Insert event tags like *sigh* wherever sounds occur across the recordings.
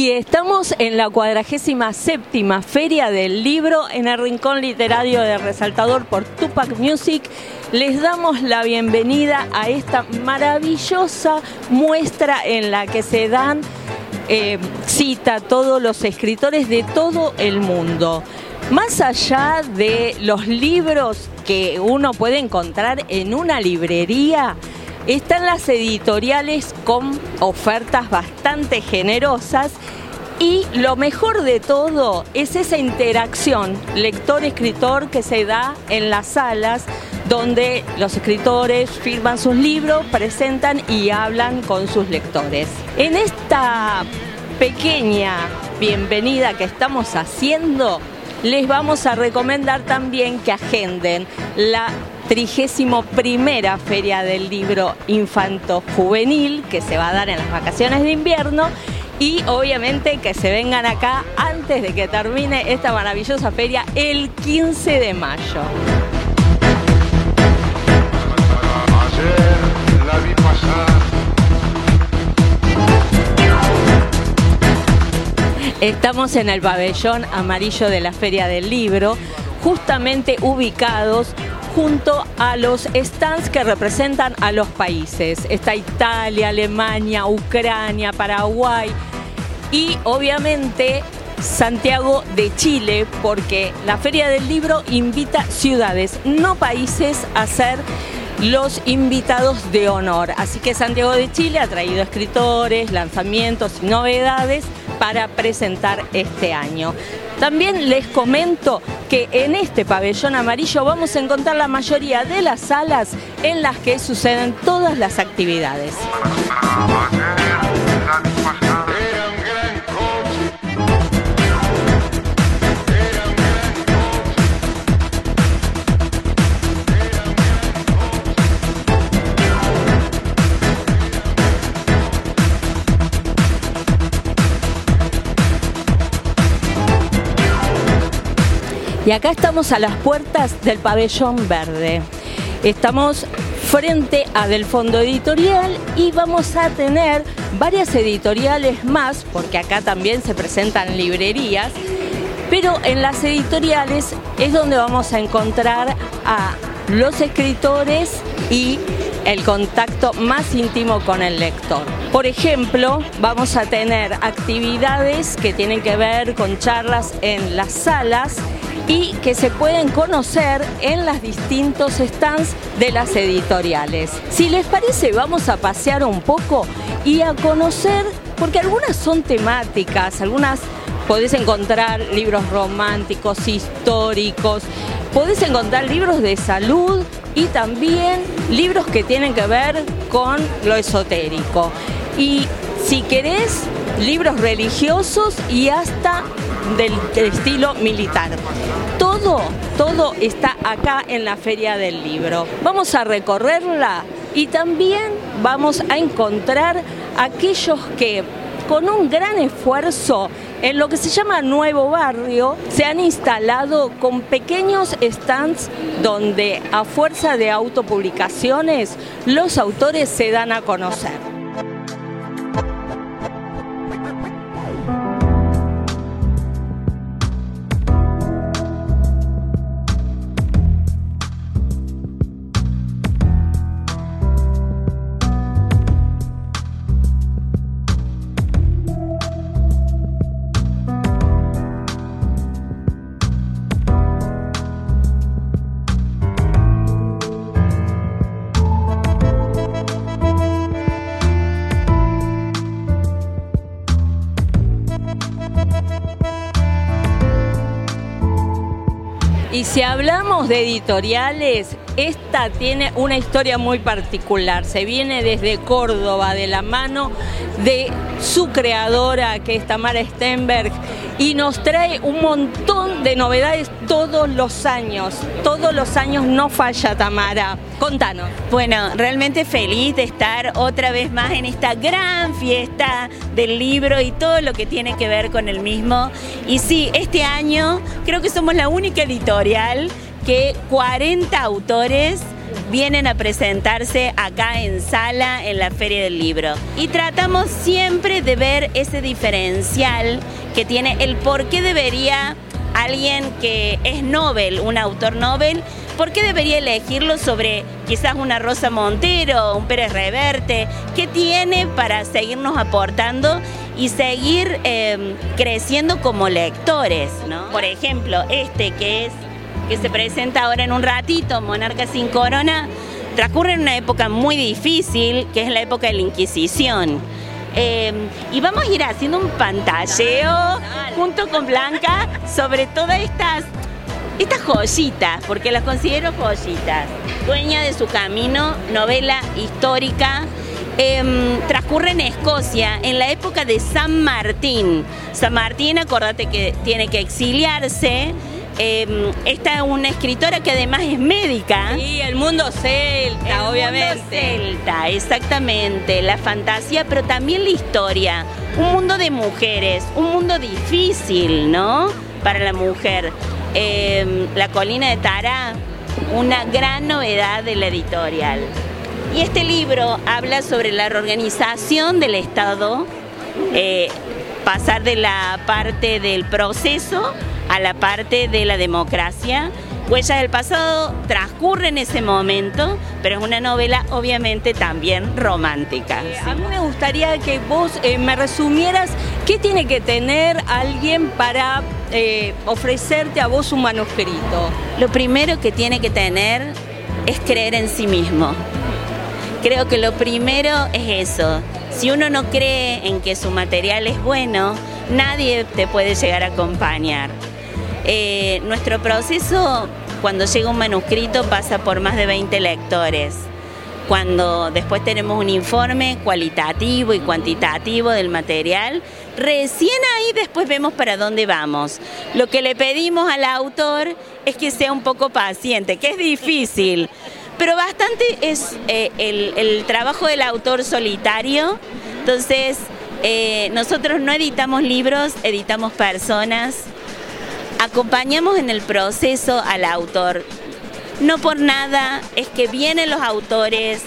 Y estamos en la cuadragésima séptima Feria del Libro en el Rincón Literario de Resaltador por Tupac Music. Les damos la bienvenida a esta maravillosa muestra en la que se dan eh, cita a todos los escritores de todo el mundo. Más allá de los libros que uno puede encontrar en una librería, están las editoriales con ofertas bastante generosas y lo mejor de todo es esa interacción lector-escritor que se da en las salas donde los escritores firman sus libros, presentan y hablan con sus lectores. En esta pequeña bienvenida que estamos haciendo, les vamos a recomendar también que agenden la trigésimo primera Feria del Libro Infanto Juvenil que se va a dar en las vacaciones de invierno y obviamente que se vengan acá antes de que termine esta maravillosa feria el 15 de mayo. Estamos en el pabellón amarillo de la Feria del Libro, justamente ubicados junto a los stands que representan a los países. Está Italia, Alemania, Ucrania, Paraguay y obviamente Santiago de Chile, porque la Feria del Libro invita ciudades, no países, a ser los invitados de honor. Así que Santiago de Chile ha traído escritores, lanzamientos y novedades para presentar este año. También les comento que en este pabellón amarillo vamos a encontrar la mayoría de las salas en las que suceden todas las actividades. Y acá estamos a las puertas del pabellón verde. Estamos frente a Del Fondo Editorial y vamos a tener varias editoriales más, porque acá también se presentan librerías, pero en las editoriales es donde vamos a encontrar a los escritores y el contacto más íntimo con el lector. Por ejemplo, vamos a tener actividades que tienen que ver con charlas en las salas y que se pueden conocer en los distintos stands de las editoriales. Si les parece, vamos a pasear un poco y a conocer, porque algunas son temáticas, algunas podés encontrar libros románticos, históricos, podés encontrar libros de salud y también libros que tienen que ver con lo esotérico. Y si querés, libros religiosos y hasta del, estilo militar. Todo, todo está acá en la Feria del Libro. Vamos a recorrerla y también vamos a encontrar aquellos que con un gran esfuerzo en lo que se llama Nuevo Barrio se han instalado con pequeños stands donde a fuerza de autopublicaciones los autores se dan a conocer. Si hablamos de editoriales, esta tiene una historia muy particular. Se viene desde Córdoba, de la mano de su creadora, que es Tamara Stenberg, y nos trae un montón de novedades todos los años. Todos los años no falla Tamara. Contanos. Bueno, realmente feliz de estar otra vez más en esta gran fiesta del libro y todo lo que tiene que ver con el mismo. Y sí, este año creo que somos la única editorial que 40 autores vienen a presentarse acá en sala en la Feria del Libro. Y tratamos siempre de ver ese diferencial que tiene el por qué debería alguien que es Nobel, un autor Nobel, ¿por qué debería elegirlo sobre quizás una Rosa Montero, un Pérez Reverte? ¿Qué tiene para seguirnos aportando y seguir em, creciendo como lectores? Por ejemplo, este que es que se presenta ahora en un ratito, Monarca sin Corona, transcurre en una época muy difícil, que es la época de la Inquisición. Em, y vamos a ir haciendo un pantalleo junto con Blanca sobre todas estas, estas joyitas, porque las considero joyitas. Dueña de su camino, novela histórica. Em, transcurre en Escocia en la época de San Martín. San Martín, acordate que tiene que exiliarse eh, esta es una escritora que además es médica. Sí, el mundo celta, obviamente. Mundo celta, exactamente. La fantasía, pero también la historia. Un mundo de mujeres, un mundo difícil, ¿no? Para la mujer. Em, la colina de Tara, una gran novedad de la editorial. Y este libro habla sobre la reorganización del Estado, eh, pasar de la parte del proceso a la parte de la democracia. Huellas del pasado transcurre en ese momento, pero es una novela obviamente también romántica. Eh, a mí me gustaría que vos eh, me resumieras qué tiene que tener alguien para eh, ofrecerte a vos un manuscrito. Lo primero que tiene que tener es creer en sí mismo. Creo que lo primero es eso. Si uno no cree en que su material es bueno, nadie te puede llegar a acompañar. Eh, nuestro proceso, cuando llega un manuscrito, pasa por más de 20 lectores. Cuando después tenemos un informe cualitativo y cuantitativo del material, recién ahí después vemos para dónde vamos. Lo que le pedimos al autor es que sea un poco paciente, que es difícil, pero bastante es eh, el, trabajo del autor solitario. Entonces, eh, nosotros no editamos libros, editamos personas acompañamos en el proceso al autor. No por nada es que vienen los autores,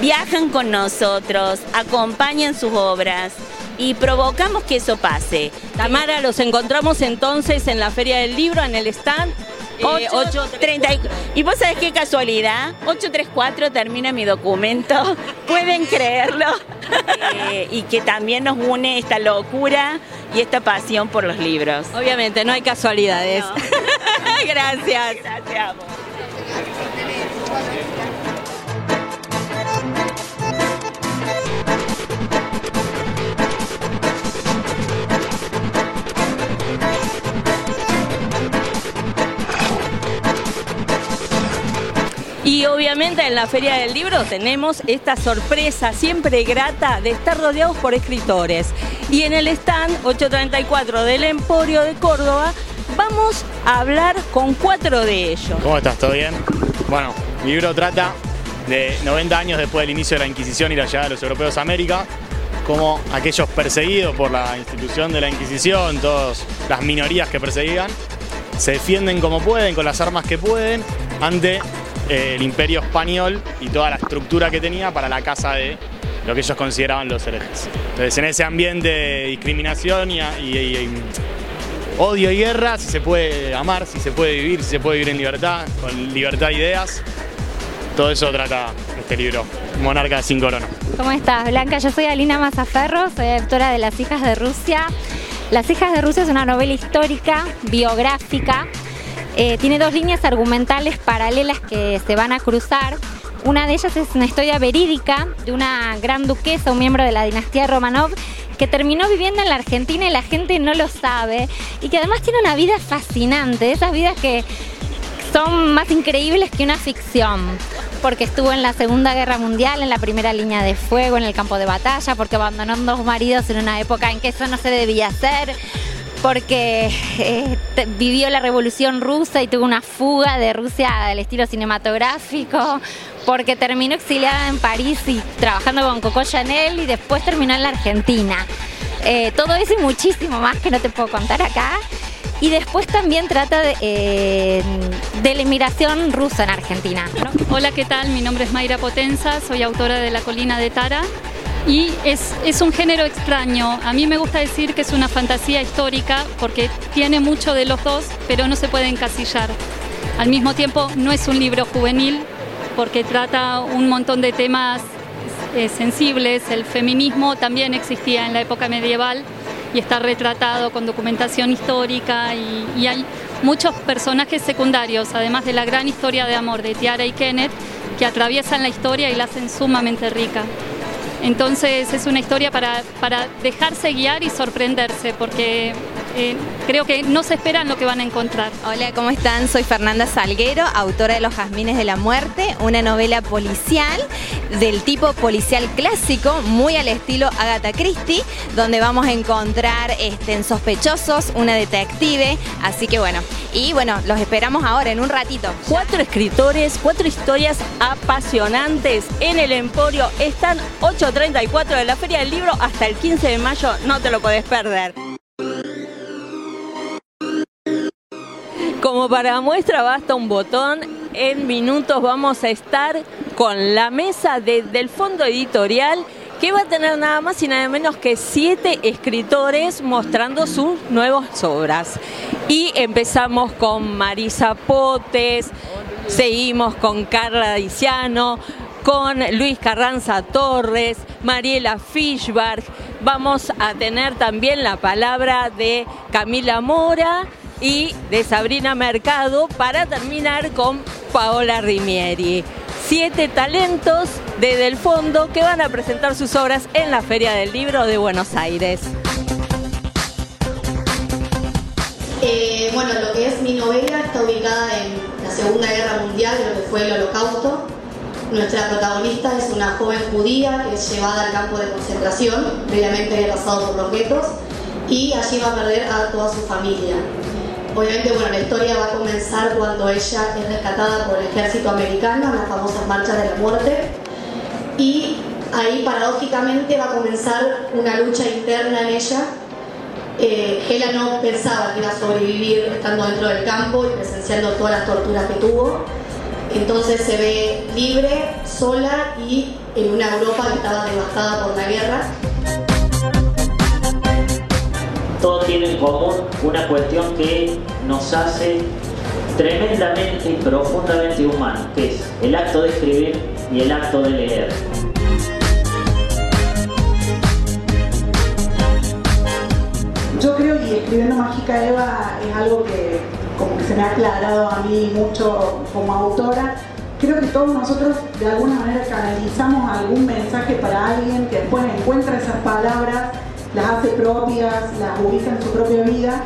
viajan con nosotros, acompañan sus obras y provocamos que eso pase. Tamara, los encontramos entonces en la Feria del Libro, en el stand 8.30. Eh, y vos sabés qué casualidad, 834 termina mi documento, *laughs* pueden creerlo. *laughs* Eh, y que también nos une esta locura y esta pasión por los libros. Obviamente, no hay casualidades. *laughs* Gracias. Gracias. Y obviamente en la Feria del Libro tenemos esta sorpresa siempre grata de estar rodeados por escritores. Y en el stand 834 del Emporio de Córdoba vamos a hablar con cuatro de ellos. ¿Cómo estás? ¿Todo bien? Bueno, mi libro trata de 90 años después del inicio de la Inquisición y la llegada de los europeos a América, como aquellos perseguidos por la institución de la Inquisición, todas las minorías que perseguían, se defienden como pueden, con las armas que pueden, ante el imperio español y toda la estructura que tenía para la casa de lo que ellos consideraban los herejes. Entonces en ese ambiente de discriminación y, odio y guerra, si se puede amar, si se puede vivir, si se puede vivir en libertad, con libertad de ideas, todo eso trata este libro, Monarca Sin Corona. ¿Cómo estás, Blanca? Yo soy Alina Mazaferro, soy autora de Las hijas de Rusia. Las hijas de Rusia es una novela histórica, biográfica, eh, tiene dos líneas argumentales paralelas que se van a cruzar. Una de ellas es una historia verídica de una gran duquesa, un miembro de la dinastía Romanov, que terminó viviendo en la Argentina y la gente no lo sabe, y que además tiene una vida fascinante, esas vidas que son más increíbles que una ficción, porque estuvo en la Segunda Guerra Mundial, en la primera línea de fuego, en el campo de batalla, porque abandonó dos maridos en una época en que eso no se debía hacer, porque eh, vivió la revolución rusa y tuvo una fuga de Rusia al estilo cinematográfico, porque terminó exiliada en París y trabajando con Coco Chanel y después terminó en la Argentina. Eh, todo eso y muchísimo más que no te puedo contar acá. Y después también trata de, eh, de la inmigración rusa en Argentina. Hola, ¿qué tal? Mi nombre es Mayra Potenza, soy autora de La Colina de Tara. Y es, un género extraño. A mí me gusta decir que es una fantasía histórica porque tiene mucho de los dos, pero no se puede encasillar. Al mismo tiempo, no es un libro juvenil porque trata un montón de temas eh, sensibles. El feminismo también existía en la época medieval y está retratado con documentación histórica y, hay muchos personajes secundarios, además de la gran historia de amor de Tiara y Kenneth, que atraviesan la historia y la hacen sumamente rica. Entonces es una historia para, para dejarse guiar y sorprenderse, porque eh, creo que no se esperan lo que van a encontrar. Hola, ¿cómo están? Soy Fernanda Salguero, autora de Los Jazmines de la Muerte, una novela policial del tipo policial clásico, muy al estilo Agatha Christie, donde vamos a encontrar este, en sospechosos una detective, así que bueno, y bueno, los esperamos ahora en un ratito. Cuatro escritores, cuatro historias apasionantes en el Emporio, están 8.34 de la Feria del Libro hasta el 15 de mayo, no te lo podés perder. Como para muestra basta un botón, en minutos vamos a estar con la mesa del fondo editorial que va a tener nada más y nada menos que siete escritores mostrando sus nuevas obras. Y empezamos con Marisa Potes, seguimos con Carla Diciano, con Luis Carranza Torres, Mariela Fischberg. Vamos a tener también la palabra de Camila Mora y de Sabrina Mercado para terminar con Paola Rimieri. Siete talentos desde el fondo que van a presentar sus obras en la Feria del Libro de Buenos Aires. Eh, bueno, lo que es mi novela está ubicada en la Segunda Guerra Mundial, lo que fue el Holocausto. Nuestra protagonista es una joven judía que es llevada al campo de concentración, previamente había pasado por los guetos, y allí va a perder a toda su familia. Obviamente, bueno, la historia va a comenzar cuando ella es rescatada por el ejército americano en las famosas marchas de la muerte. Y ahí, paradójicamente, va a comenzar una lucha interna en ella. Eh, Hela no pensaba que iba a sobrevivir estando dentro del campo y presenciando todas las torturas que tuvo. Entonces se ve libre, sola y en una Europa que estaba devastada por la guerra todo tiene en común una cuestión que nos hace tremendamente y profundamente humanos, que es el acto de escribir y el acto de leer. Yo creo que escribiendo Mágica Eva es algo que como que se me ha aclarado a mí mucho como autora. Creo que todos nosotros de alguna manera canalizamos algún mensaje para alguien que después encuentra esas palabras las hace propias, las ubica en su propia vida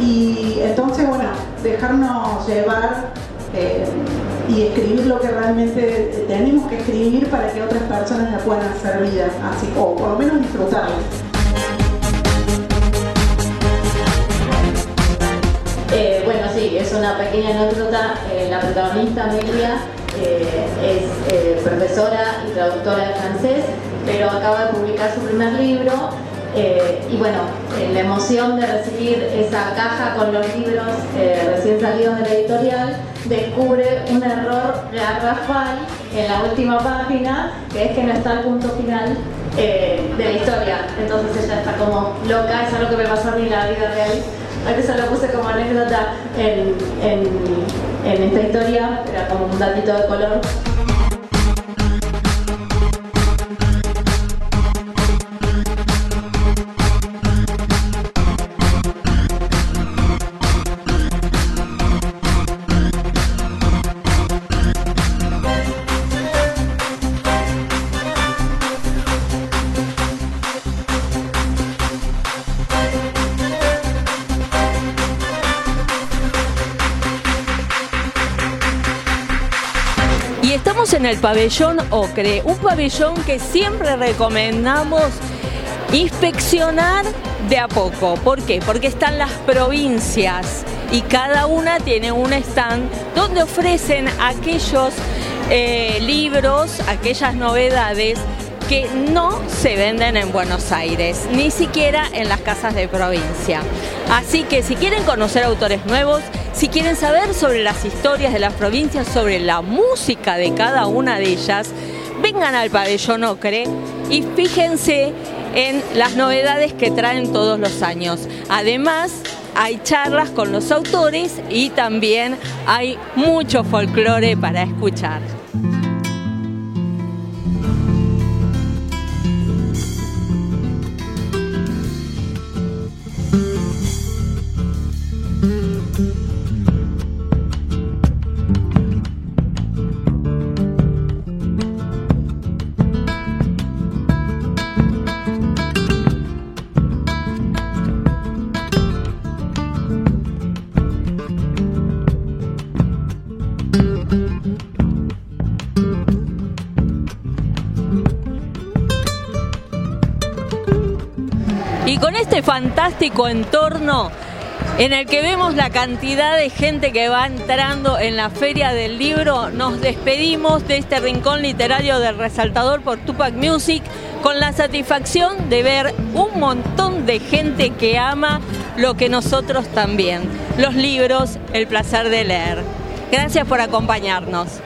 y entonces, bueno, dejarnos llevar eh, y escribir lo que realmente tenemos que escribir para que otras personas la puedan hacer vida, así, o por lo menos disfrutarla. Eh, bueno, sí, es una pequeña anécdota. Eh, la protagonista, Amelia, es profesora y traductora de francés, pero acaba de publicar su primer libro eh, y bueno, eh, la emoción de recibir esa caja con los libros eh, recién salidos de la editorial, descubre un error de Rafael en la última página, que es que no está el punto final de la historia. Entonces ella está como loca, es algo que me pasó a mí en la vida real. A veces lo puse como anécdota en, en esta historia, era como un datito de color. En el pabellón Ocre, un pabellón que siempre recomendamos inspeccionar de a poco. ¿Por qué? Porque están las provincias y cada una tiene un stand donde ofrecen aquellos eh, libros, aquellas novedades que no se venden en Buenos Aires, ni siquiera en las casas de provincia. Así que si quieren conocer autores nuevos, si quieren saber sobre las historias de las provincias, sobre la música de cada una de ellas, vengan al pabellón Ocre y fíjense en las novedades que traen todos los años. Además, hay charlas con los autores y también hay mucho folclore para escuchar. Con este fantástico entorno en el que vemos la cantidad de gente que va entrando en la feria del libro, nos despedimos de este rincón literario del resaltador por Tupac Music con la satisfacción de ver un montón de gente que ama lo que nosotros también, los libros, el placer de leer. Gracias por acompañarnos.